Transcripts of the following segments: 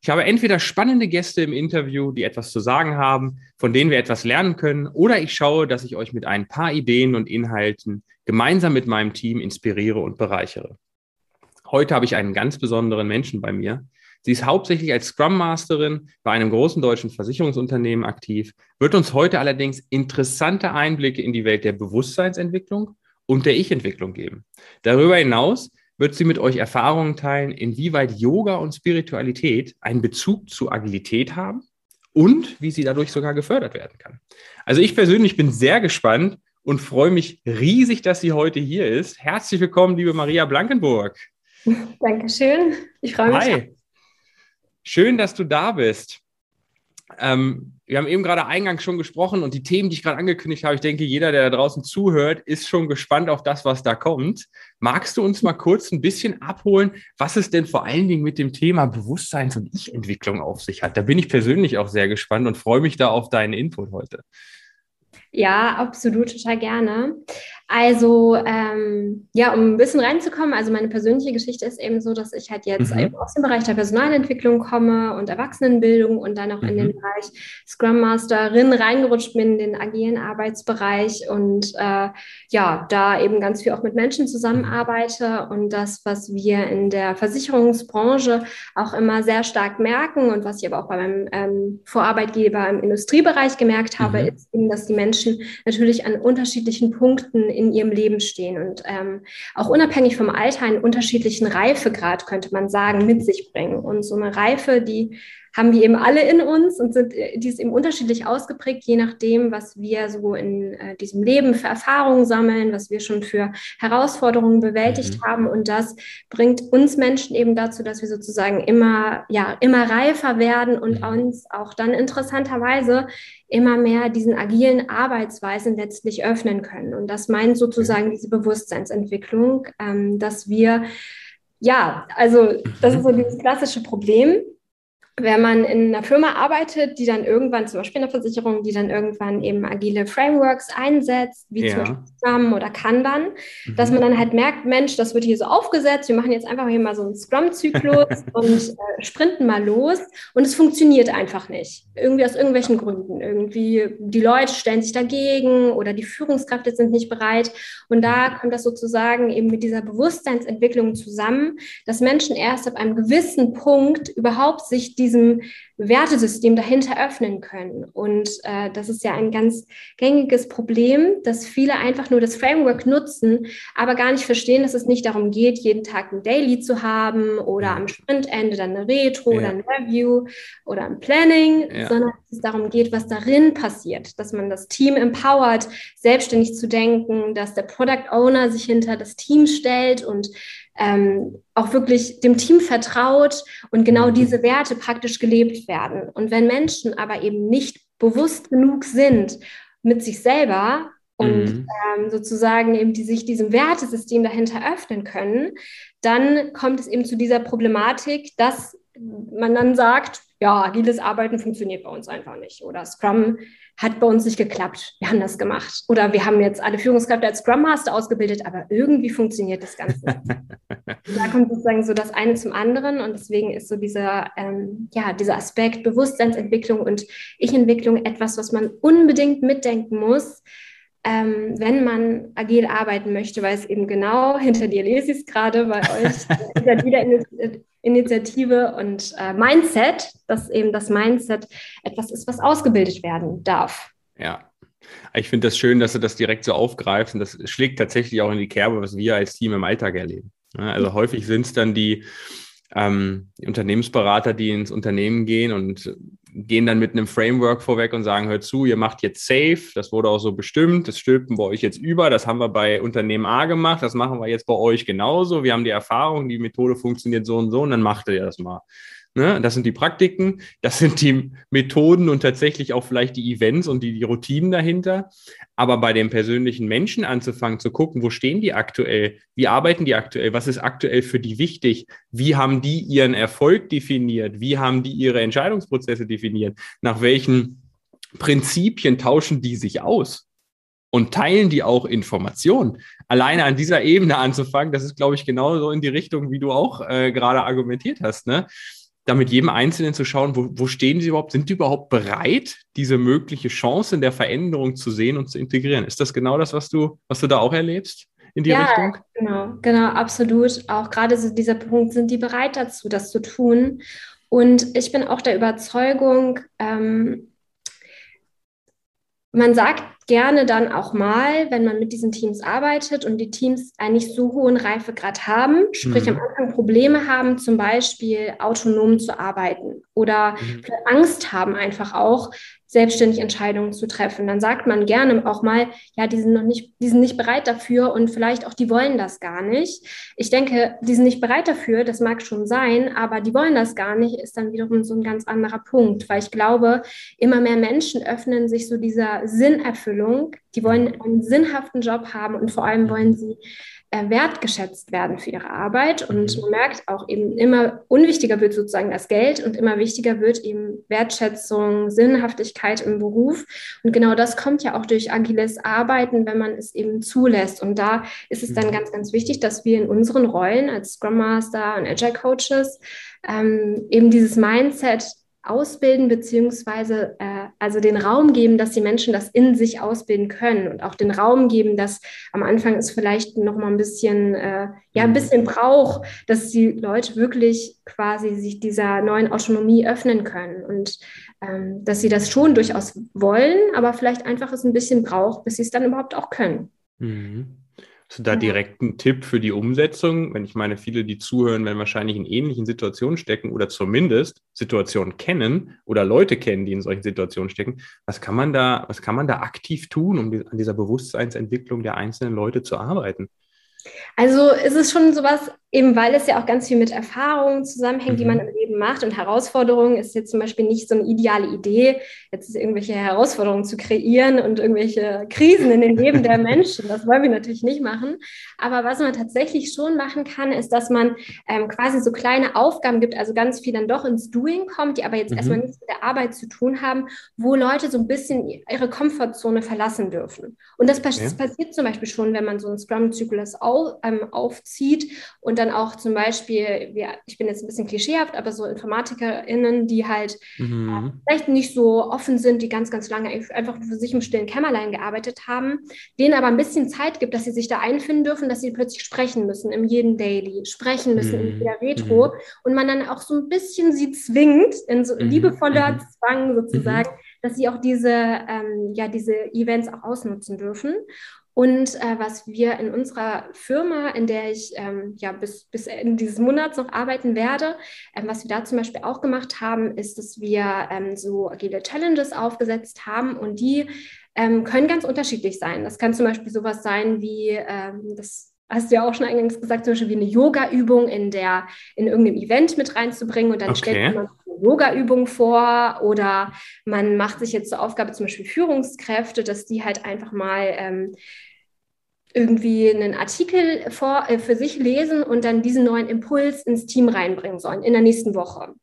Ich habe entweder spannende Gäste im Interview, die etwas zu sagen haben, von denen wir etwas lernen können, oder ich schaue, dass ich euch mit ein paar Ideen und Inhalten gemeinsam mit meinem Team inspiriere und bereichere. Heute habe ich einen ganz besonderen Menschen bei mir. Sie ist hauptsächlich als Scrum Masterin bei einem großen deutschen Versicherungsunternehmen aktiv, wird uns heute allerdings interessante Einblicke in die Welt der Bewusstseinsentwicklung und der Ich-Entwicklung geben. Darüber hinaus wird sie mit euch Erfahrungen teilen, inwieweit Yoga und Spiritualität einen Bezug zu Agilität haben und wie sie dadurch sogar gefördert werden kann. Also ich persönlich bin sehr gespannt und freue mich riesig, dass sie heute hier ist. Herzlich willkommen, liebe Maria Blankenburg. Dankeschön. Ich freue mich. Hi. Schön, dass du da bist. Ähm, wir haben eben gerade eingangs schon gesprochen und die Themen, die ich gerade angekündigt habe, ich denke, jeder, der da draußen zuhört, ist schon gespannt auf das, was da kommt. Magst du uns mal kurz ein bisschen abholen, was es denn vor allen Dingen mit dem Thema Bewusstseins- und Ich-Entwicklung auf sich hat? Da bin ich persönlich auch sehr gespannt und freue mich da auf deinen Input heute. Ja, absolut, total gerne. Also, ähm, ja, um ein bisschen reinzukommen, also meine persönliche Geschichte ist eben so, dass ich halt jetzt mhm. aus dem Bereich der Personalentwicklung komme und Erwachsenenbildung und dann auch mhm. in den. Bereich Scrum Masterin reingerutscht bin, in den agilen Arbeitsbereich und äh, ja, da eben ganz viel auch mit Menschen zusammenarbeite und das, was wir in der Versicherungsbranche auch immer sehr stark merken und was ich aber auch bei meinem ähm, Vorarbeitgeber im Industriebereich gemerkt habe, mhm. ist eben, dass die Menschen natürlich an unterschiedlichen Punkten in ihrem Leben stehen und ähm, auch unabhängig vom Alter einen unterschiedlichen Reifegrad, könnte man sagen, mit sich bringen. Und so eine Reife, die haben wir eben alle in uns und sind, äh, die ist eben unterschiedlich ausgeprägt, je nachdem, was wir so in äh, diesem Leben für Erfahrungen sammeln, was wir schon für Herausforderungen bewältigt mhm. haben. Und das bringt uns Menschen eben dazu, dass wir sozusagen immer, ja, immer reifer werden und mhm. uns auch dann interessanterweise immer mehr diesen agilen Arbeitsweisen letztlich öffnen können. Und das meint sozusagen diese Bewusstseinsentwicklung, ähm, dass wir ja, also das ist so dieses klassische Problem, wenn man in einer Firma arbeitet, die dann irgendwann, zum Beispiel in der Versicherung, die dann irgendwann eben agile Frameworks einsetzt, wie ja. zum Beispiel Scrum oder Kanban, mhm. dass man dann halt merkt, Mensch, das wird hier so aufgesetzt, wir machen jetzt einfach hier mal so einen Scrum-Zyklus und äh, sprinten mal los und es funktioniert einfach nicht. Irgendwie aus irgendwelchen Gründen. Irgendwie die Leute stellen sich dagegen oder die Führungskräfte sind nicht bereit und da kommt das sozusagen eben mit dieser Bewusstseinsentwicklung zusammen, dass Menschen erst ab einem gewissen Punkt überhaupt sich die diesem Wertesystem dahinter öffnen können. Und äh, das ist ja ein ganz gängiges Problem, dass viele einfach nur das Framework nutzen, aber gar nicht verstehen, dass es nicht darum geht, jeden Tag ein Daily zu haben oder am Sprintende dann eine Retro ja. oder ein Review oder ein Planning, ja. sondern dass es darum geht, was darin passiert, dass man das Team empowert, selbstständig zu denken, dass der Product Owner sich hinter das Team stellt und ähm, auch wirklich dem Team vertraut und genau mhm. diese Werte praktisch gelebt werden. Und wenn Menschen aber eben nicht bewusst genug sind mit sich selber und mhm. ähm, sozusagen eben die sich diesem Wertesystem dahinter öffnen können, dann kommt es eben zu dieser Problematik, dass man dann sagt, ja, agiles Arbeiten funktioniert bei uns einfach nicht oder Scrum hat bei uns nicht geklappt. Wir haben das gemacht. Oder wir haben jetzt alle Führungskräfte als Scrum Master ausgebildet, aber irgendwie funktioniert das Ganze. da kommt sozusagen so das eine zum anderen und deswegen ist so dieser, ähm, ja, dieser Aspekt Bewusstseinsentwicklung und Ich-Entwicklung etwas, was man unbedingt mitdenken muss, ähm, wenn man agil arbeiten möchte, weil es eben genau hinter dir lese ich es gerade bei euch, hinter jeder Initiative und äh, Mindset, dass eben das Mindset etwas ist, was ausgebildet werden darf. Ja. Ich finde das schön, dass du das direkt so aufgreifst und das schlägt tatsächlich auch in die Kerbe, was wir als Team im Alltag erleben. Also häufig sind es dann die, ähm, Unternehmensberater, die ins Unternehmen gehen und gehen dann mit einem Framework vorweg und sagen, hört zu, ihr macht jetzt safe, das wurde auch so bestimmt, das stülpen bei euch jetzt über, das haben wir bei Unternehmen A gemacht, das machen wir jetzt bei euch genauso, wir haben die Erfahrung, die Methode funktioniert so und so und dann macht ihr das mal. Ne? Das sind die Praktiken, das sind die Methoden und tatsächlich auch vielleicht die Events und die, die Routinen dahinter. Aber bei den persönlichen Menschen anzufangen, zu gucken, wo stehen die aktuell, wie arbeiten die aktuell, was ist aktuell für die wichtig, wie haben die ihren Erfolg definiert, wie haben die ihre Entscheidungsprozesse definiert, nach welchen Prinzipien tauschen die sich aus und teilen die auch Informationen. Alleine an dieser Ebene anzufangen, das ist, glaube ich, genauso in die Richtung, wie du auch äh, gerade argumentiert hast. Ne? Da mit jedem Einzelnen zu schauen, wo, wo stehen sie überhaupt? Sind die überhaupt bereit, diese mögliche Chance in der Veränderung zu sehen und zu integrieren? Ist das genau das, was du, was du da auch erlebst? In die ja, Richtung? genau, genau, absolut. Auch gerade so dieser Punkt, sind die bereit dazu, das zu tun? Und ich bin auch der Überzeugung, ähm, man sagt gerne dann auch mal, wenn man mit diesen Teams arbeitet und die Teams einen nicht so hohen Reifegrad haben, sprich mhm. am Anfang Probleme haben, zum Beispiel autonom zu arbeiten oder mhm. Angst haben einfach auch, selbstständig Entscheidungen zu treffen. Dann sagt man gerne auch mal, ja, die sind noch nicht, die sind nicht bereit dafür und vielleicht auch die wollen das gar nicht. Ich denke, die sind nicht bereit dafür, das mag schon sein, aber die wollen das gar nicht, ist dann wiederum so ein ganz anderer Punkt, weil ich glaube, immer mehr Menschen öffnen sich so dieser Sinnerfüllung. Die wollen einen sinnhaften Job haben und vor allem wollen sie wertgeschätzt werden für ihre Arbeit. Und mhm. man merkt auch eben immer unwichtiger wird sozusagen das Geld und immer wichtiger wird eben Wertschätzung, Sinnhaftigkeit im Beruf. Und genau das kommt ja auch durch agiles Arbeiten, wenn man es eben zulässt. Und da ist es dann mhm. ganz, ganz wichtig, dass wir in unseren Rollen als Scrum Master und Agile Coaches ähm, eben dieses Mindset ausbilden, beziehungsweise äh, also den Raum geben, dass die Menschen das in sich ausbilden können und auch den Raum geben, dass am Anfang es vielleicht noch mal ein bisschen, äh, ja, ein mhm. bisschen braucht, dass die Leute wirklich quasi sich dieser neuen Autonomie öffnen können und ähm, dass sie das schon durchaus wollen, aber vielleicht einfach es ein bisschen braucht, bis sie es dann überhaupt auch können. Mhm. Hast du da direkt einen Tipp für die Umsetzung? Wenn ich meine, viele, die zuhören, werden wahrscheinlich in ähnlichen Situationen stecken oder zumindest Situationen kennen oder Leute kennen, die in solchen Situationen stecken. Was kann man da, was kann man da aktiv tun, um an dieser Bewusstseinsentwicklung der einzelnen Leute zu arbeiten? Also ist es schon sowas, eben weil es ja auch ganz viel mit Erfahrungen zusammenhängt, mhm. die man im Leben macht. Und Herausforderungen ist jetzt zum Beispiel nicht so eine ideale Idee, jetzt irgendwelche Herausforderungen zu kreieren und irgendwelche Krisen in den Leben der Menschen. Das wollen wir natürlich nicht machen. Aber was man tatsächlich schon machen kann, ist, dass man ähm, quasi so kleine Aufgaben gibt, also ganz viel dann doch ins Doing kommt, die aber jetzt mhm. erstmal nichts mit der Arbeit zu tun haben, wo Leute so ein bisschen ihre Komfortzone verlassen dürfen. Und das, okay. passiert zum Beispiel schon, wenn man so einen Scrum-Zyklus auf, ähm, aufzieht und dann auch zum Beispiel, ich bin jetzt ein bisschen klischeehaft, aber so InformatikerInnen, die halt mhm. vielleicht nicht so offen sind, die ganz, ganz lange einfach für sich im stillen Kämmerlein gearbeitet haben, denen aber ein bisschen Zeit gibt, dass sie sich da einfinden dürfen, dass sie plötzlich sprechen müssen im jeden Daily, sprechen müssen mhm. in jeder Retro mhm. und man dann auch so ein bisschen sie zwingt, in so mhm. liebevoller mhm. Zwang sozusagen, mhm. dass sie auch diese, ähm, ja, diese Events auch ausnutzen dürfen. Und äh, was wir in unserer Firma, in der ich ähm, ja bis, bis Ende dieses Monats noch arbeiten werde, ähm, was wir da zum Beispiel auch gemacht haben, ist, dass wir ähm, so agile Challenges aufgesetzt haben und die ähm, können ganz unterschiedlich sein. Das kann zum Beispiel sowas sein wie, ähm, das hast du ja auch schon eingangs gesagt, zum Beispiel wie eine Yoga-Übung in der, in irgendeinem Event mit reinzubringen und dann okay. stellt man eine Yoga-Übung vor oder man macht sich jetzt zur Aufgabe zum Beispiel Führungskräfte, dass die halt einfach mal ähm, irgendwie einen Artikel vor, äh, für sich lesen und dann diesen neuen Impuls ins Team reinbringen sollen in der nächsten Woche.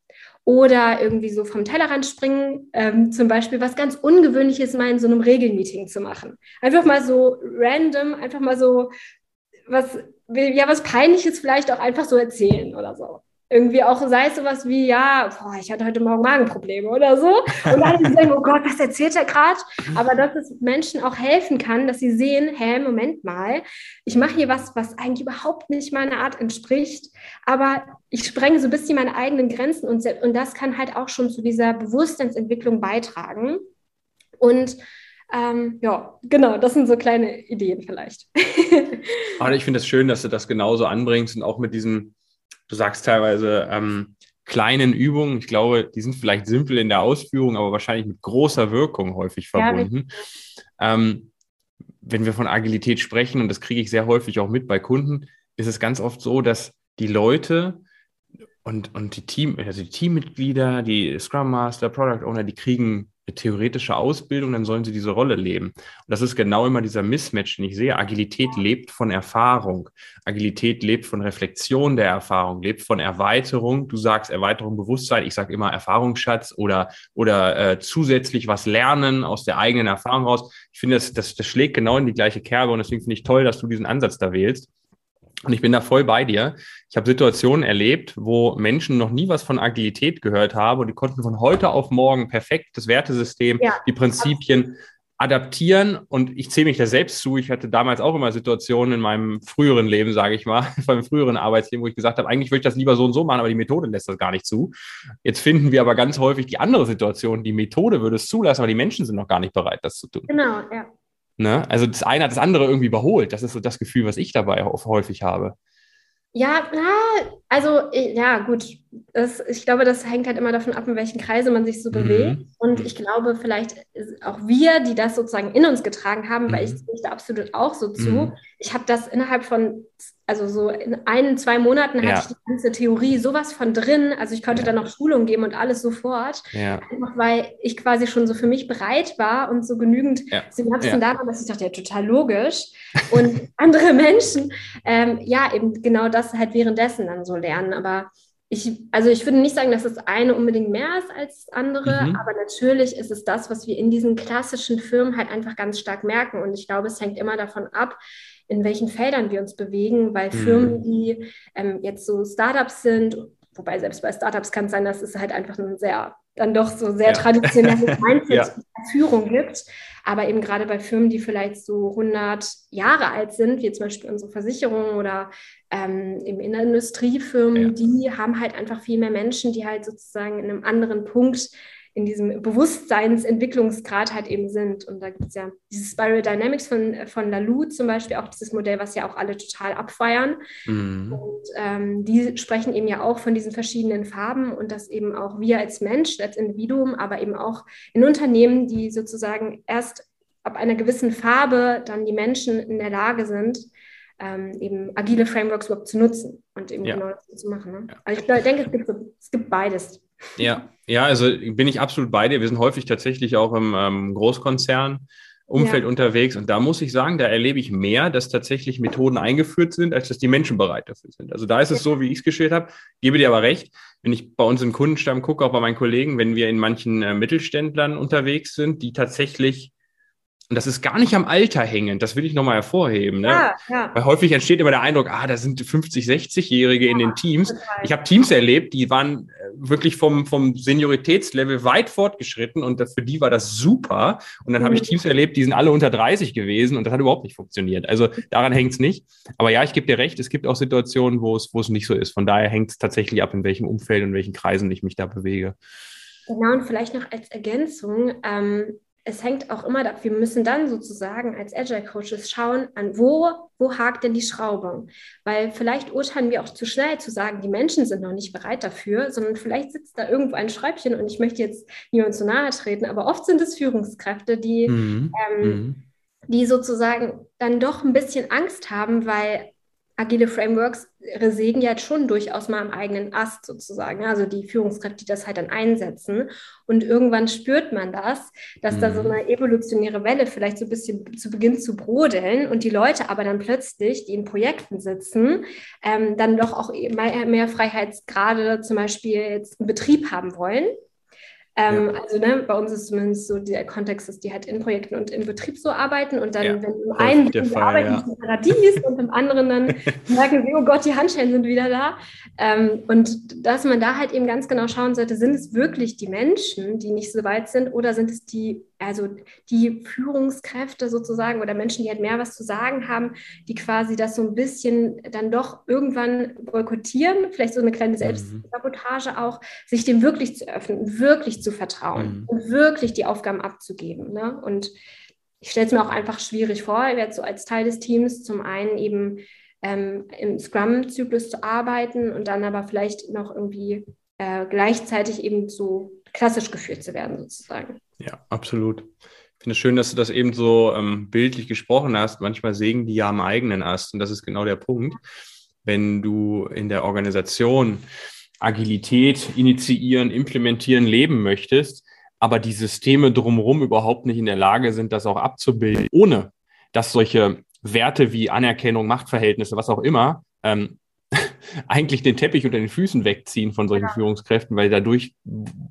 Oder irgendwie so vom Tellerrand springen, ähm, zum Beispiel was ganz Ungewöhnliches mal in so einem Regelmeeting zu machen. Einfach mal so random, einfach mal so was, ja, was Peinliches vielleicht auch einfach so erzählen oder so irgendwie auch, sei es sowas wie, ja, boah, ich hatte heute Morgen Magenprobleme oder so. Und alle denken, oh Gott, was erzählt er gerade? Aber dass es Menschen auch helfen kann, dass sie sehen, hä, Moment mal, ich mache hier was, was eigentlich überhaupt nicht meiner Art entspricht, aber ich sprenge so ein bisschen meine eigenen Grenzen und, und das kann halt auch schon zu dieser Bewusstseinsentwicklung beitragen. Und ähm, ja, genau, das sind so kleine Ideen vielleicht. Aber ich finde es das schön, dass du das genauso anbringst und auch mit diesem Du sagst teilweise ähm, kleinen Übungen. Ich glaube, die sind vielleicht simpel in der Ausführung, aber wahrscheinlich mit großer Wirkung häufig verbunden. Ja, ähm, wenn wir von Agilität sprechen, und das kriege ich sehr häufig auch mit bei Kunden, ist es ganz oft so, dass die Leute und, und die Team, also die Teammitglieder, die Scrum Master, Product Owner, die kriegen theoretische Ausbildung, dann sollen sie diese Rolle leben. Und das ist genau immer dieser Mismatch, den ich sehe. Agilität lebt von Erfahrung. Agilität lebt von Reflexion der Erfahrung, lebt von Erweiterung. Du sagst Erweiterung Bewusstsein, ich sage immer Erfahrungsschatz oder, oder äh, zusätzlich was lernen aus der eigenen Erfahrung raus. Ich finde, das, das, das schlägt genau in die gleiche Kerbe und deswegen finde ich toll, dass du diesen Ansatz da wählst. Und ich bin da voll bei dir. Ich habe Situationen erlebt, wo Menschen noch nie was von Agilität gehört haben und die konnten von heute auf morgen perfekt das Wertesystem, ja, die Prinzipien adaptieren. Und ich zähle mich da selbst zu. Ich hatte damals auch immer Situationen in meinem früheren Leben, sage ich mal, von meinem früheren Arbeitsleben, wo ich gesagt habe, eigentlich würde ich das lieber so und so machen, aber die Methode lässt das gar nicht zu. Jetzt finden wir aber ganz häufig die andere Situation. Die Methode würde es zulassen, aber die Menschen sind noch gar nicht bereit, das zu tun. Genau, ja. Ne? Also das eine hat das andere irgendwie überholt. Das ist so das Gefühl, was ich dabei häufig habe. Ja, also ja, gut. Das, ich glaube, das hängt halt immer davon ab, in welchen Kreise man sich so mhm. bewegt. Und ich glaube, vielleicht auch wir, die das sozusagen in uns getragen haben, mhm. weil ich mhm. sehe da absolut auch so zu. Mhm. Ich habe das innerhalb von also so in ein, zwei Monaten hatte ich die ganze Theorie sowas von drin. Also ich konnte ja. dann noch Schulung geben und alles sofort. Ja. Einfach weil ich quasi schon so für mich bereit war und so genügend ja. Synapsen ja. da waren, dass ich dachte, ja, total logisch. Und andere Menschen, ähm, ja, eben genau das halt währenddessen dann so lernen. Aber ich, also ich würde nicht sagen, dass das eine unbedingt mehr ist als das andere, mhm. aber natürlich ist es das, was wir in diesen klassischen Firmen halt einfach ganz stark merken. Und ich glaube, es hängt immer davon ab, in welchen Feldern wir uns bewegen, weil mhm. Firmen, die ähm, jetzt so Startups sind, wobei selbst bei Startups kann es sein, dass es halt einfach ein sehr, dann doch so sehr ja. traditionelles Mindset ja. Führung gibt. Aber eben gerade bei Firmen, die vielleicht so 100 Jahre alt sind, wie zum Beispiel unsere Versicherung oder ähm, eben in der Industriefirmen, ja. die haben halt einfach viel mehr Menschen, die halt sozusagen in einem anderen Punkt in diesem Bewusstseinsentwicklungsgrad halt eben sind. Und da gibt es ja dieses Spiral Dynamics von, von Lalou zum Beispiel, auch dieses Modell, was ja auch alle total abfeiern. Mhm. Und ähm, die sprechen eben ja auch von diesen verschiedenen Farben und dass eben auch wir als Mensch, als Individuum, aber eben auch in Unternehmen, die sozusagen erst ab einer gewissen Farbe dann die Menschen in der Lage sind, ähm, eben agile Frameworks überhaupt zu nutzen und eben ja. genau das zu machen. Ne? Also ich denke, es gibt, es gibt beides. Ja, ja, also bin ich absolut bei dir. Wir sind häufig tatsächlich auch im ähm, Großkonzern. Umfeld ja. unterwegs. Und da muss ich sagen, da erlebe ich mehr, dass tatsächlich Methoden eingeführt sind, als dass die Menschen bereit dafür sind. Also da ist es so, wie ich es geschildert habe. Gebe dir aber recht, wenn ich bei uns im Kundenstamm gucke, auch bei meinen Kollegen, wenn wir in manchen äh, Mittelständlern unterwegs sind, die tatsächlich und das ist gar nicht am Alter hängend, das will ich nochmal hervorheben. Ne? Ja, ja. Weil häufig entsteht immer der Eindruck, ah, da sind 50, 60-Jährige ja, in den Teams. Total. Ich habe Teams erlebt, die waren wirklich vom, vom Senioritätslevel weit fortgeschritten und für die war das super. Und dann mhm. habe ich Teams erlebt, die sind alle unter 30 gewesen und das hat überhaupt nicht funktioniert. Also daran hängt es nicht. Aber ja, ich gebe dir recht, es gibt auch Situationen, wo es, wo es nicht so ist. Von daher hängt es tatsächlich ab, in welchem Umfeld und in welchen Kreisen ich mich da bewege. Genau, und vielleicht noch als Ergänzung, ähm, es hängt auch immer, wir müssen dann sozusagen als Agile Coaches schauen, an wo, wo hakt denn die Schraube? Weil vielleicht urteilen wir auch zu schnell zu sagen, die Menschen sind noch nicht bereit dafür, sondern vielleicht sitzt da irgendwo ein Schräubchen und ich möchte jetzt niemand zu nahe treten, aber oft sind es Führungskräfte, die, mhm. Ähm, mhm. die sozusagen dann doch ein bisschen Angst haben, weil agile Frameworks sägen ja schon durchaus mal am eigenen Ast sozusagen, also die Führungskräfte, die das halt dann einsetzen. Und irgendwann spürt man das, dass mhm. da so mhm. eine evolutionäre Welle vielleicht so ein bisschen zu Beginn zu brodeln und die Leute aber dann plötzlich, die in Projekten sitzen, ähm, dann doch auch mehr, mehr Freiheitsgrade zum Beispiel jetzt im Betrieb haben wollen ähm, ja. Also ne, bei uns ist zumindest so der Kontext, dass die halt in Projekten und im Betrieb so arbeiten und dann, ja, wenn im einen die Fall, arbeiten ja. im Paradies und im anderen dann merken sie, oh Gott, die Handschellen sind wieder da. Ähm, und dass man da halt eben ganz genau schauen sollte, sind es wirklich die Menschen, die nicht so weit sind oder sind es die also die Führungskräfte sozusagen oder Menschen, die halt mehr was zu sagen haben, die quasi das so ein bisschen dann doch irgendwann boykottieren, vielleicht so eine kleine mhm. Selbstsabotage auch, sich dem wirklich zu öffnen, wirklich zu vertrauen mhm. und wirklich die Aufgaben abzugeben. Ne? Und ich stelle es mir auch einfach schwierig vor, jetzt so als Teil des Teams zum einen eben ähm, im Scrum-Zyklus zu arbeiten und dann aber vielleicht noch irgendwie äh, gleichzeitig eben so klassisch geführt zu werden sozusagen. Ja, absolut. Ich finde es schön, dass du das eben so ähm, bildlich gesprochen hast. Manchmal sägen die ja am eigenen Ast und das ist genau der Punkt. Wenn du in der Organisation Agilität initiieren, implementieren, leben möchtest, aber die Systeme drumherum überhaupt nicht in der Lage sind, das auch abzubilden, ohne dass solche Werte wie Anerkennung, Machtverhältnisse, was auch immer, ähm, eigentlich den Teppich unter den Füßen wegziehen von solchen ja. Führungskräften, weil dadurch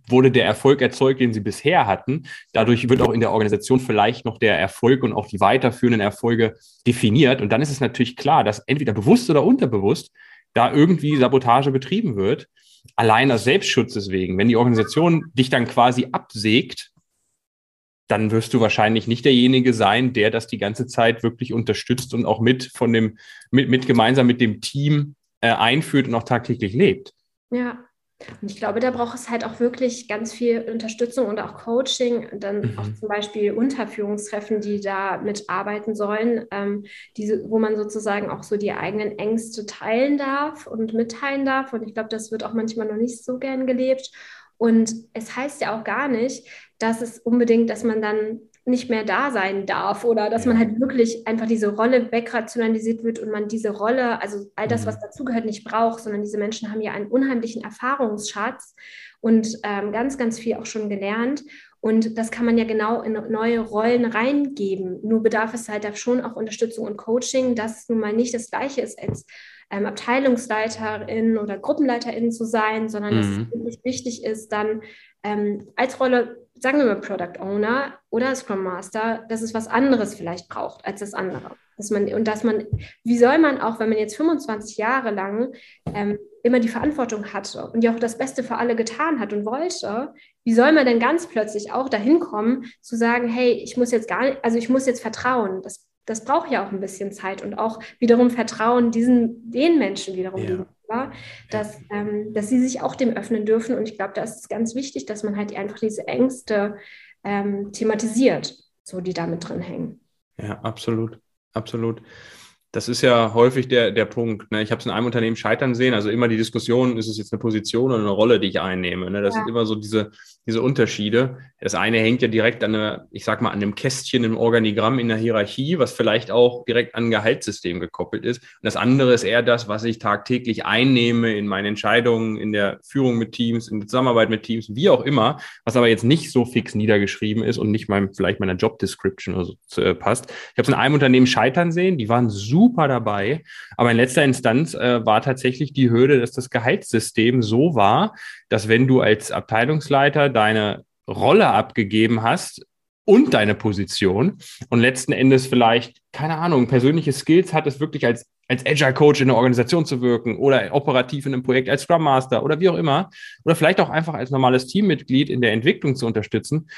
wurde der Erfolg erzeugt, den sie bisher hatten. Dadurch wird auch in der Organisation vielleicht noch der Erfolg und auch die weiterführenden Erfolge definiert. Und dann ist es natürlich klar, dass entweder bewusst oder unterbewusst da irgendwie Sabotage betrieben wird. Allein aus Selbstschutz deswegen. Wenn die Organisation dich dann quasi absägt, dann wirst du wahrscheinlich nicht derjenige sein, der das die ganze Zeit wirklich unterstützt und auch mit von dem, mit, mit gemeinsam mit dem Team äh, einführt und auch tagtäglich lebt. Ja. Und ich glaube, da braucht es halt auch wirklich ganz viel Unterstützung und auch Coaching, dann mhm. auch zum Beispiel Unterführungstreffen, die da mitarbeiten sollen, ähm, diese, wo man sozusagen auch so die eigenen Ängste teilen darf und mitteilen darf. Und ich glaube, das wird auch manchmal noch nicht so gern gelebt. Und es heißt ja auch gar nicht, dass es unbedingt, dass man dann nicht mehr da sein darf oder dass man halt wirklich einfach diese Rolle wegrationalisiert wird und man diese Rolle, also all das, mhm. was dazugehört, nicht braucht, sondern diese Menschen haben ja einen unheimlichen Erfahrungsschatz und ähm, ganz, ganz viel auch schon gelernt. Und das kann man ja genau in neue Rollen reingeben. Nur bedarf es halt da schon auch Unterstützung und Coaching, dass es nun mal nicht das Gleiche ist als ähm, Abteilungsleiterin oder Gruppenleiterin zu sein, sondern mhm. dass es wirklich wichtig ist, dann ähm, als Rolle sagen wir mal Product Owner oder Scrum Master, dass es was anderes vielleicht braucht als das andere. Dass man, und dass man, wie soll man auch, wenn man jetzt 25 Jahre lang ähm, immer die Verantwortung hatte und ja auch das Beste für alle getan hat und wollte, wie soll man denn ganz plötzlich auch dahin kommen, zu sagen, hey, ich muss jetzt gar nicht, also ich muss jetzt vertrauen. Das, das braucht ja auch ein bisschen Zeit und auch wiederum Vertrauen diesen, den Menschen wiederum ja. War, dass, ähm, dass sie sich auch dem öffnen dürfen. Und ich glaube, da ist es ganz wichtig, dass man halt einfach diese Ängste ähm, thematisiert, so die da mit drin hängen. Ja, absolut, absolut das ist ja häufig der, der Punkt. Ne? Ich habe es in einem Unternehmen scheitern sehen, also immer die Diskussion, ist es jetzt eine Position oder eine Rolle, die ich einnehme. Ne? Das ja. sind immer so diese, diese Unterschiede. Das eine hängt ja direkt an einer, ich sag mal, an einem Kästchen im Organigramm in der Hierarchie, was vielleicht auch direkt an ein Gehaltssystem gekoppelt ist. Und das andere ist eher das, was ich tagtäglich einnehme in meine Entscheidungen, in der Führung mit Teams, in der Zusammenarbeit mit Teams, wie auch immer, was aber jetzt nicht so fix niedergeschrieben ist und nicht meinem, vielleicht meiner Job Description so äh, passt. Ich habe es in einem Unternehmen scheitern sehen, die waren super super dabei. Aber in letzter Instanz äh, war tatsächlich die Hürde, dass das Gehaltssystem so war, dass wenn du als Abteilungsleiter deine Rolle abgegeben hast, und deine Position und letzten Endes vielleicht, keine Ahnung, persönliche Skills hattest, wirklich als, als Agile Coach in der Organisation zu wirken oder operativ in einem Projekt als Scrum Master oder wie auch immer oder vielleicht auch einfach als normales Teammitglied in der Entwicklung zu unterstützen,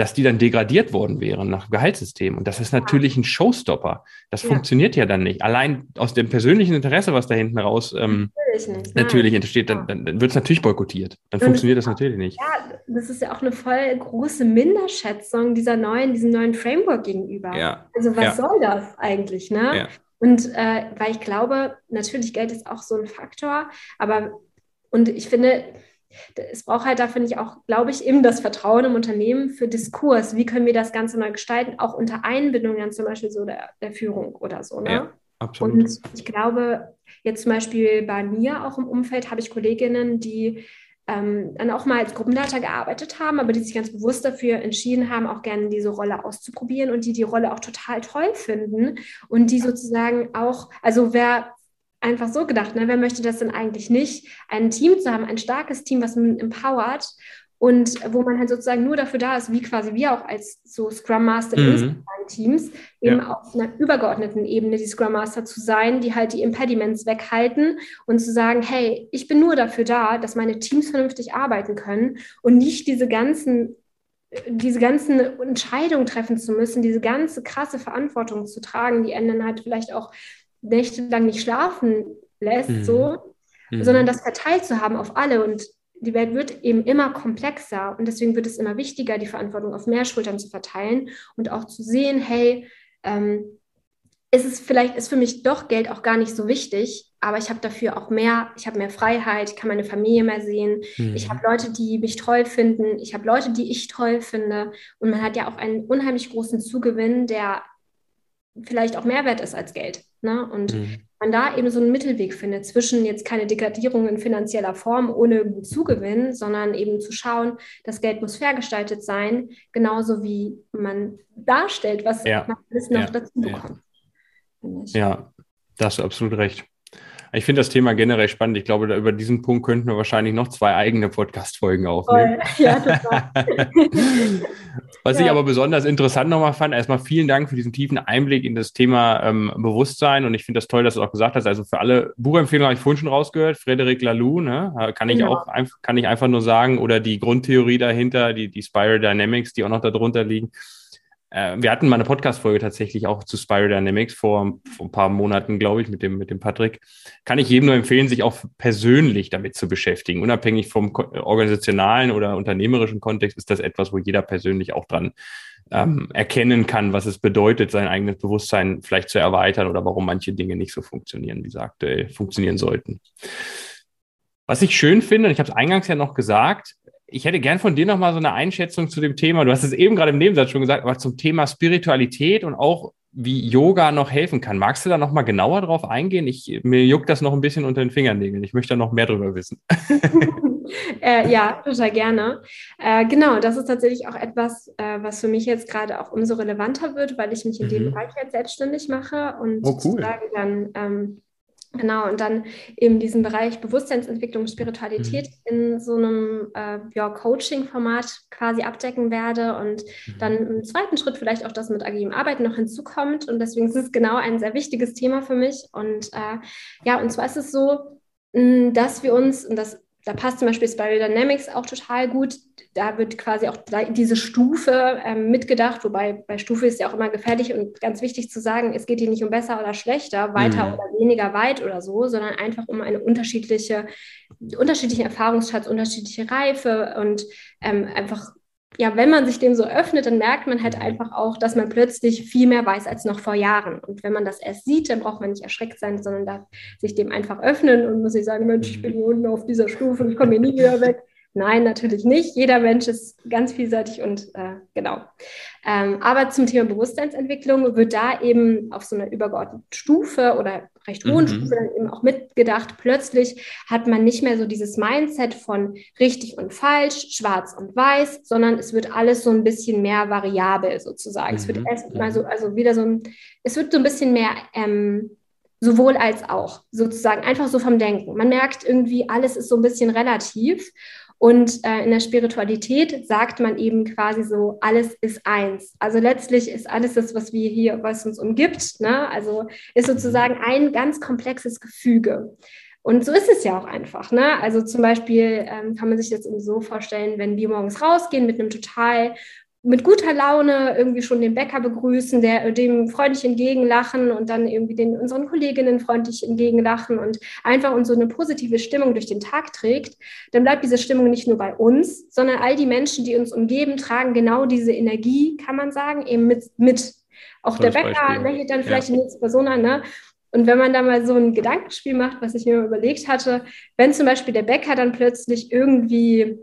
dass die dann degradiert worden wären nach Gehaltssystem. Und das ist natürlich ein Showstopper. Das ja. funktioniert ja dann nicht. Allein aus dem persönlichen Interesse, was da hinten raus ähm, natürlich, natürlich entsteht, dann, dann, dann wird es natürlich boykottiert. Dann Und funktioniert das natürlich nicht. Ja, das ist ja auch eine voll große Minderschätzung dieser neuen, diesem neuen Framework gegenüber. Ja. Also was ja. soll das eigentlich, ne? Ja. Und äh, weil ich glaube, natürlich Geld ist auch so ein Faktor, aber und ich finde, es braucht halt da, finde ich, auch, glaube ich, eben das Vertrauen im Unternehmen für Diskurs. Wie können wir das Ganze neu gestalten, auch unter Einbindung dann zum Beispiel so der, der Führung oder so. Ne? Ja, absolut. Und ich glaube, jetzt zum Beispiel bei mir auch im Umfeld habe ich Kolleginnen, die ähm, dann auch mal als Gruppenleiter gearbeitet haben, aber die sich ganz bewusst dafür entschieden haben, auch gerne diese Rolle auszuprobieren und die die Rolle auch total toll finden und die sozusagen auch, also wer einfach so gedacht, ne? wer möchte das denn eigentlich nicht, ein Team zu haben, ein starkes Team, was man empowert und wo man halt sozusagen nur dafür da ist, wie quasi wir auch als so Scrum Master mhm. in Teams, eben ja. auf einer übergeordneten Ebene die Scrum Master zu sein, die halt die Impediments weghalten und zu sagen, hey, ich bin nur dafür da, dass meine Teams vernünftig arbeiten können und nicht diese ganzen diese ganzen Entscheidungen treffen zu müssen, diese ganze krasse Verantwortung zu tragen, die Enden halt vielleicht auch nächtelang nicht schlafen lässt, mhm. so, mhm. sondern das verteilt zu haben auf alle. Und die Welt wird eben immer komplexer und deswegen wird es immer wichtiger, die Verantwortung auf mehr Schultern zu verteilen und auch zu sehen, hey, ähm, ist es vielleicht, ist für mich doch Geld auch gar nicht so wichtig, aber ich habe dafür auch mehr, ich habe mehr Freiheit, ich kann meine Familie mehr sehen, mhm. ich habe Leute, die mich toll finden, ich habe Leute, die ich toll finde und man hat ja auch einen unheimlich großen Zugewinn, der vielleicht auch Mehrwert ist als Geld. Ne? Und mhm. man da eben so einen Mittelweg findet zwischen jetzt keine Degradierung in finanzieller Form ohne Zugewinn, sondern eben zu schauen, das Geld muss fair gestaltet sein, genauso wie man darstellt, was ja. man alles noch ja. dazu bekommt. Ja. ja, da hast du absolut recht. Ich finde das Thema generell spannend. Ich glaube, über diesen Punkt könnten wir wahrscheinlich noch zwei eigene Podcast-Folgen aufnehmen. Ja, total. Was ja. ich aber besonders interessant nochmal fand, erstmal vielen Dank für diesen tiefen Einblick in das Thema ähm, Bewusstsein. Und ich finde das toll, dass du auch gesagt hast. Also für alle Buchempfehlungen habe ich vorhin schon rausgehört. Frederic Laloux, ne? kann ich genau. auch kann ich einfach nur sagen. Oder die Grundtheorie dahinter, die, die Spiral Dynamics, die auch noch darunter liegen äh, wir hatten mal eine Podcast-Folge tatsächlich auch zu Spiral Dynamics vor, vor ein paar Monaten, glaube ich, mit dem, mit dem Patrick. Kann ich jedem nur empfehlen, sich auch persönlich damit zu beschäftigen. Unabhängig vom organisationalen oder unternehmerischen Kontext ist das etwas, wo jeder persönlich auch dran ähm, erkennen kann, was es bedeutet, sein eigenes Bewusstsein vielleicht zu erweitern oder warum manche Dinge nicht so funktionieren, wie sie aktuell funktionieren sollten. Was ich schön finde, und ich habe es eingangs ja noch gesagt, ich hätte gern von dir nochmal so eine Einschätzung zu dem Thema. Du hast es eben gerade im Nebensatz schon gesagt, aber zum Thema Spiritualität und auch wie Yoga noch helfen kann. Magst du da nochmal genauer drauf eingehen? Ich, mir juckt das noch ein bisschen unter den Fingernägeln. Ich möchte da noch mehr drüber wissen. äh, ja, total gerne. Äh, genau, das ist tatsächlich auch etwas, äh, was für mich jetzt gerade auch umso relevanter wird, weil ich mich in mhm. dem Bereich jetzt selbstständig mache und oh, cool. sozusagen dann ähm, Genau, und dann eben diesen Bereich Bewusstseinsentwicklung, Spiritualität mhm. in so einem äh, ja, Coaching-Format quasi abdecken werde und mhm. dann im zweiten Schritt vielleicht auch das mit agilem Arbeiten noch hinzukommt. Und deswegen ist es genau ein sehr wichtiges Thema für mich. Und äh, ja, und zwar ist es so, dass wir uns, und das da passt zum Beispiel Spiral Dynamics auch total gut. Da wird quasi auch diese Stufe ähm, mitgedacht, wobei bei Stufe ist ja auch immer gefährlich und ganz wichtig zu sagen, es geht hier nicht um besser oder schlechter, weiter mhm. oder weniger weit oder so, sondern einfach um eine unterschiedliche, unterschiedliche Erfahrungsschatz, unterschiedliche Reife und ähm, einfach ja, wenn man sich dem so öffnet, dann merkt man halt mhm. einfach auch, dass man plötzlich viel mehr weiß als noch vor Jahren. Und wenn man das erst sieht, dann braucht man nicht erschreckt sein, sondern darf sich dem einfach öffnen und muss sich sagen, Mensch, ich bin hier unten auf dieser Stufe und ich komme hier nie wieder weg. Nein, natürlich nicht. Jeder Mensch ist ganz vielseitig und äh, genau. Ähm, aber zum Thema Bewusstseinsentwicklung wird da eben auf so einer übergeordneten Stufe oder recht hohen mhm. Stufe dann eben auch mitgedacht. Plötzlich hat man nicht mehr so dieses Mindset von richtig und falsch, schwarz und weiß, sondern es wird alles so ein bisschen mehr variabel sozusagen. Mhm. Es wird mhm. erst mal so, also wieder so ein, es wird so ein bisschen mehr ähm, sowohl als auch sozusagen einfach so vom Denken. Man merkt irgendwie, alles ist so ein bisschen relativ und äh, in der Spiritualität sagt man eben quasi so, alles ist eins. Also letztlich ist alles das, was wir hier, was uns umgibt, ne? also ist sozusagen ein ganz komplexes Gefüge. Und so ist es ja auch einfach. Ne? Also zum Beispiel ähm, kann man sich das so vorstellen, wenn wir morgens rausgehen mit einem total mit guter Laune irgendwie schon den Bäcker begrüßen, der, dem freundlich entgegenlachen und dann irgendwie den unseren Kolleginnen freundlich entgegenlachen und einfach uns so eine positive Stimmung durch den Tag trägt, dann bleibt diese Stimmung nicht nur bei uns, sondern all die Menschen, die uns umgeben, tragen genau diese Energie, kann man sagen, eben mit. mit. Auch Tolles der Bäcker Beispiel. lächelt dann vielleicht ja. die nächste Person an, ne? Und wenn man da mal so ein Gedankenspiel macht, was ich mir überlegt hatte, wenn zum Beispiel der Bäcker dann plötzlich irgendwie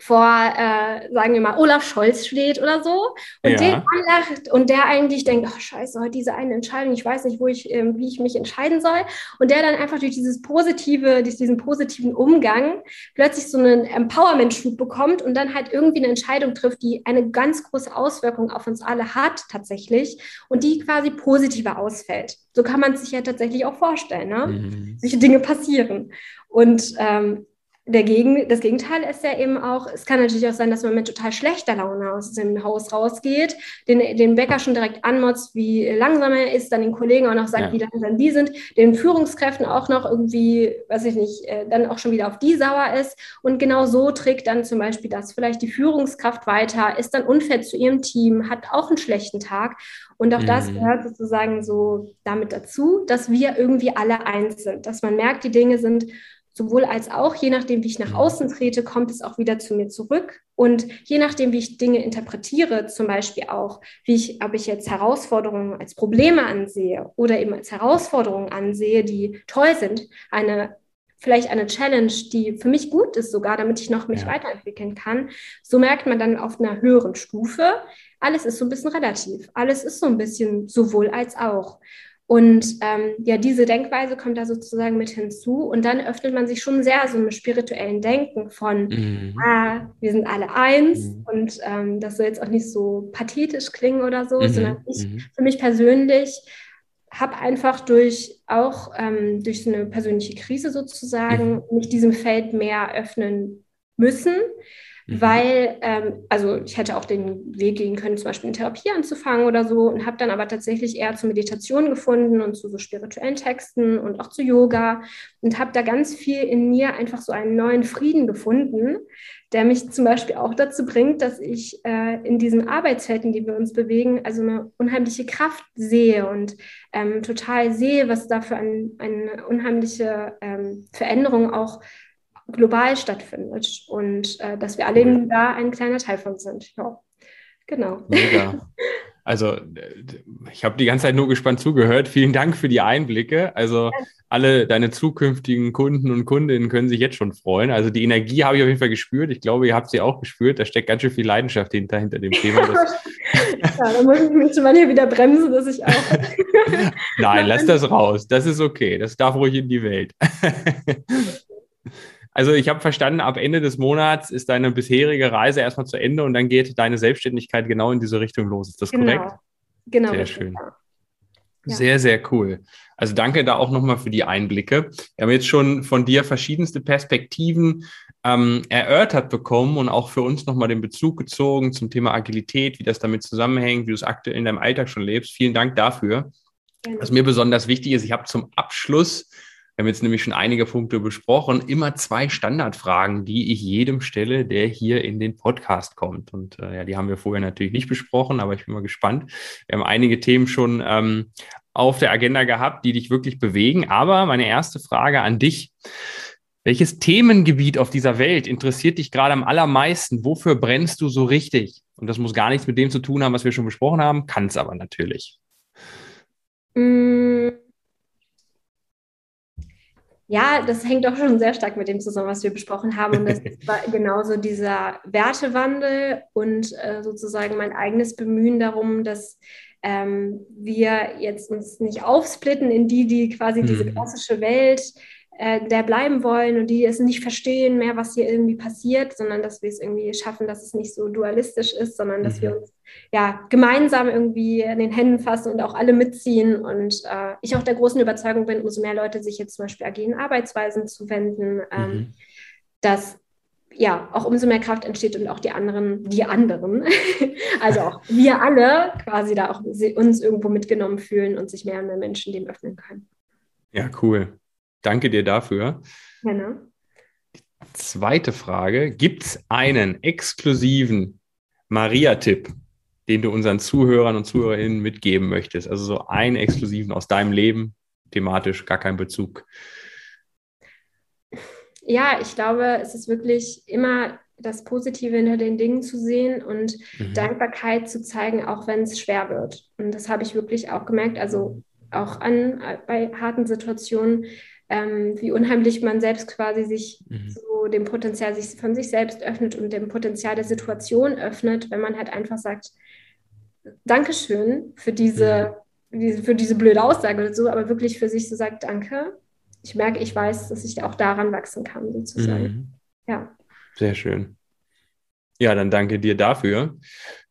vor, äh, sagen wir mal, Olaf Scholz steht oder so und ja. den anlacht und der eigentlich denkt, oh scheiße, heute diese eine Entscheidung, ich weiß nicht, wo ich, äh, wie ich mich entscheiden soll und der dann einfach durch dieses positive, durch diesen positiven Umgang plötzlich so einen Empowerment-Schub bekommt und dann halt irgendwie eine Entscheidung trifft, die eine ganz große Auswirkung auf uns alle hat tatsächlich und die quasi positiver ausfällt. So kann man es sich ja tatsächlich auch vorstellen, ne? Mhm. Solche Dinge passieren. Und ähm, Dagegen, das Gegenteil ist ja eben auch, es kann natürlich auch sein, dass man mit total schlechter Laune aus dem Haus rausgeht, den, den Bäcker schon direkt anmotzt, wie langsam er ist, dann den Kollegen auch noch sagt, ja. wie langsam die sind, den Führungskräften auch noch irgendwie, weiß ich nicht, äh, dann auch schon wieder auf die sauer ist. Und genau so trägt dann zum Beispiel das vielleicht die Führungskraft weiter, ist dann unfair zu ihrem Team, hat auch einen schlechten Tag. Und auch mhm. das gehört sozusagen so damit dazu, dass wir irgendwie alle eins sind, dass man merkt, die Dinge sind sowohl als auch, je nachdem, wie ich nach mhm. außen trete, kommt es auch wieder zu mir zurück. Und je nachdem, wie ich Dinge interpretiere, zum Beispiel auch, wie ich, ob ich jetzt Herausforderungen als Probleme ansehe oder eben als Herausforderungen ansehe, die toll sind, eine vielleicht eine Challenge, die für mich gut ist sogar, damit ich noch mich ja. weiterentwickeln kann. So merkt man dann auf einer höheren Stufe, alles ist so ein bisschen relativ. Alles ist so ein bisschen sowohl als auch. Und ähm, ja, diese Denkweise kommt da sozusagen mit hinzu. Und dann öffnet man sich schon sehr so einem spirituellen Denken von, mhm. ah, wir sind alle eins. Mhm. Und ähm, das soll jetzt auch nicht so pathetisch klingen oder so, mhm. sondern ich mhm. für mich persönlich habe einfach durch auch ähm, durch so eine persönliche Krise sozusagen mhm. mich diesem Feld mehr öffnen müssen Mhm. Weil, ähm, also ich hätte auch den Weg gehen können, zum Beispiel in Therapie anzufangen oder so und habe dann aber tatsächlich eher zur Meditation gefunden und zu so spirituellen Texten und auch zu Yoga und habe da ganz viel in mir einfach so einen neuen Frieden gefunden, der mich zum Beispiel auch dazu bringt, dass ich äh, in diesen Arbeitsfelden, die wir uns bewegen, also eine unheimliche Kraft sehe und ähm, total sehe, was da für ein, eine unheimliche ähm, Veränderung auch global stattfindet und äh, dass wir alle cool. da ein kleiner Teil von sind. Ja, genau. Mega. Also ich habe die ganze Zeit nur gespannt zugehört. Vielen Dank für die Einblicke. Also alle deine zukünftigen Kunden und Kundinnen können sich jetzt schon freuen. Also die Energie habe ich auf jeden Fall gespürt. Ich glaube, ihr habt sie auch gespürt. Da steckt ganz schön viel Leidenschaft hinter, hinter dem Thema. ja, da muss ich mich mal hier wieder bremsen, dass ich auch. Nein, lass das raus. Das ist okay. Das darf ruhig in die Welt. Also ich habe verstanden, ab Ende des Monats ist deine bisherige Reise erstmal zu Ende und dann geht deine Selbstständigkeit genau in diese Richtung los. Ist das genau. korrekt? Genau. Sehr schön. Ja. Sehr, sehr cool. Also danke da auch nochmal für die Einblicke. Wir haben jetzt schon von dir verschiedenste Perspektiven ähm, erörtert bekommen und auch für uns nochmal den Bezug gezogen zum Thema Agilität, wie das damit zusammenhängt, wie du es aktuell in deinem Alltag schon lebst. Vielen Dank dafür. Gerne. Was mir besonders wichtig ist, ich habe zum Abschluss wir haben jetzt nämlich schon einige Punkte besprochen. Immer zwei Standardfragen, die ich jedem stelle, der hier in den Podcast kommt. Und äh, ja, die haben wir vorher natürlich nicht besprochen, aber ich bin mal gespannt. Wir haben einige Themen schon ähm, auf der Agenda gehabt, die dich wirklich bewegen. Aber meine erste Frage an dich. Welches Themengebiet auf dieser Welt interessiert dich gerade am allermeisten? Wofür brennst du so richtig? Und das muss gar nichts mit dem zu tun haben, was wir schon besprochen haben, kann es aber natürlich. Mm ja, das hängt doch schon sehr stark mit dem zusammen, was wir besprochen haben. Und das war genauso dieser Wertewandel und äh, sozusagen mein eigenes Bemühen darum, dass ähm, wir jetzt uns nicht aufsplitten in die, die quasi mhm. diese klassische Welt äh, der bleiben wollen und die es nicht verstehen mehr, was hier irgendwie passiert, sondern dass wir es irgendwie schaffen, dass es nicht so dualistisch ist, sondern dass mhm. wir uns ja gemeinsam irgendwie in den Händen fassen und auch alle mitziehen. Und äh, ich auch der großen Überzeugung bin, umso mehr Leute sich jetzt zum Beispiel agilen Arbeitsweisen zuwenden, ähm, mhm. dass ja, auch umso mehr Kraft entsteht und auch die anderen, die anderen, also auch wir alle quasi da auch uns irgendwo mitgenommen fühlen und sich mehr und mehr Menschen dem öffnen können. Ja, cool. Danke dir dafür. Gerne. Zweite Frage: Gibt es einen exklusiven Maria-Tipp, den du unseren Zuhörern und Zuhörerinnen mitgeben möchtest? Also so einen exklusiven aus deinem Leben, thematisch gar kein Bezug. Ja, ich glaube, es ist wirklich immer das Positive hinter den Dingen zu sehen und mhm. Dankbarkeit zu zeigen, auch wenn es schwer wird. Und das habe ich wirklich auch gemerkt. Also auch an bei harten Situationen ähm, wie unheimlich man selbst quasi sich mhm. so dem Potenzial sich von sich selbst öffnet und dem Potenzial der Situation öffnet, wenn man halt einfach sagt, Dankeschön für diese, mhm. für diese blöde Aussage oder so, aber wirklich für sich so sagt, danke. Ich merke, ich weiß, dass ich auch daran wachsen kann, sozusagen. Mhm. Ja. Sehr schön. Ja, dann danke dir dafür.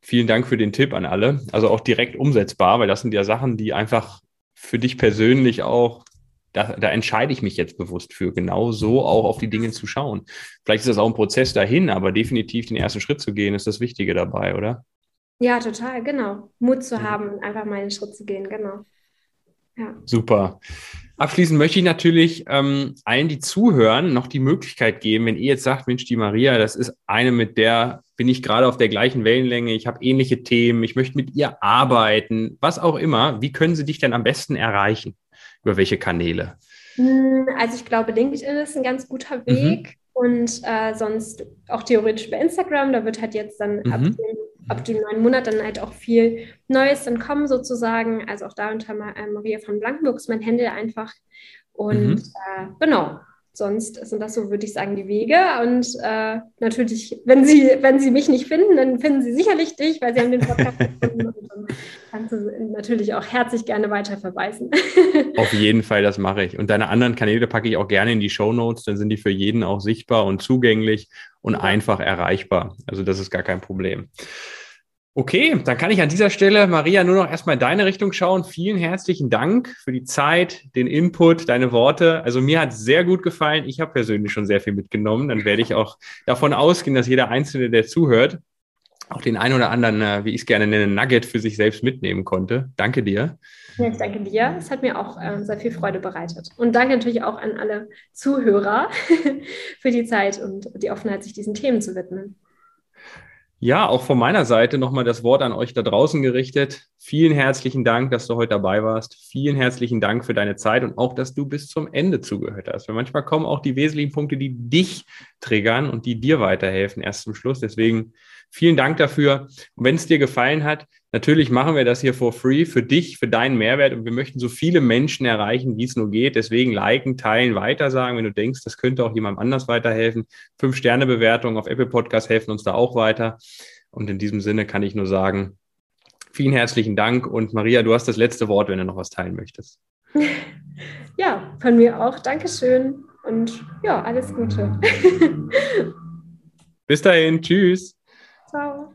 Vielen Dank für den Tipp an alle. Also auch direkt umsetzbar, weil das sind ja Sachen, die einfach für dich persönlich auch da, da entscheide ich mich jetzt bewusst für, genau so auch auf die Dinge zu schauen. Vielleicht ist das auch ein Prozess dahin, aber definitiv den ersten Schritt zu gehen, ist das Wichtige dabei, oder? Ja, total, genau. Mut zu haben, einfach mal einen Schritt zu gehen, genau. Ja. Super. Abschließend möchte ich natürlich ähm, allen, die zuhören, noch die Möglichkeit geben, wenn ihr jetzt sagt, Mensch, die Maria, das ist eine, mit der bin ich gerade auf der gleichen Wellenlänge, ich habe ähnliche Themen, ich möchte mit ihr arbeiten, was auch immer. Wie können sie dich denn am besten erreichen? Über welche Kanäle? Hm, also ich glaube, LinkedIn ist ein ganz guter mhm. Weg. Mhm. Und äh, sonst auch theoretisch über Instagram, da wird halt jetzt dann mhm. ab, dem, ab, dem, neuen Monat dann halt auch viel Neues dann kommen sozusagen. Also auch da unter äh, Maria von Blankenburg ist mein Handel einfach. Und mhm. äh, genau, sonst sind das so, würde ich sagen, die Wege. Und äh, natürlich, wenn Sie, wenn Sie mich nicht finden, dann finden Sie sicherlich dich, weil Sie haben den Podcast gefunden. Und dann kannst du natürlich auch herzlich gerne weiter verweisen. Auf jeden Fall, das mache ich. Und deine anderen Kanäle packe ich auch gerne in die Show Notes, dann sind die für jeden auch sichtbar und zugänglich und einfach erreichbar. Also das ist gar kein Problem. Okay, dann kann ich an dieser Stelle, Maria, nur noch erstmal in deine Richtung schauen. Vielen herzlichen Dank für die Zeit, den Input, deine Worte. Also mir hat es sehr gut gefallen. Ich habe persönlich schon sehr viel mitgenommen. Dann werde ich auch davon ausgehen, dass jeder Einzelne, der zuhört, auch den einen oder anderen, äh, wie ich es gerne nenne, Nugget für sich selbst mitnehmen konnte. Danke dir. Ja, ich danke dir. Es hat mir auch äh, sehr viel Freude bereitet. Und danke natürlich auch an alle Zuhörer für die Zeit und die Offenheit, sich diesen Themen zu widmen. Ja, auch von meiner Seite nochmal das Wort an euch da draußen gerichtet. Vielen herzlichen Dank, dass du heute dabei warst. Vielen herzlichen Dank für deine Zeit und auch, dass du bis zum Ende zugehört hast. Weil manchmal kommen auch die wesentlichen Punkte, die dich triggern und die dir weiterhelfen, erst zum Schluss. Deswegen vielen Dank dafür. Und wenn es dir gefallen hat, Natürlich machen wir das hier for free für dich, für deinen Mehrwert und wir möchten so viele Menschen erreichen, wie es nur geht. Deswegen liken, teilen, weitersagen. Wenn du denkst, das könnte auch jemandem anders weiterhelfen. Fünf Sterne Bewertungen auf Apple Podcast helfen uns da auch weiter. Und in diesem Sinne kann ich nur sagen, vielen herzlichen Dank und Maria, du hast das letzte Wort, wenn du noch was teilen möchtest. Ja, von mir auch. Dankeschön und ja, alles Gute. Bis dahin, tschüss. Ciao.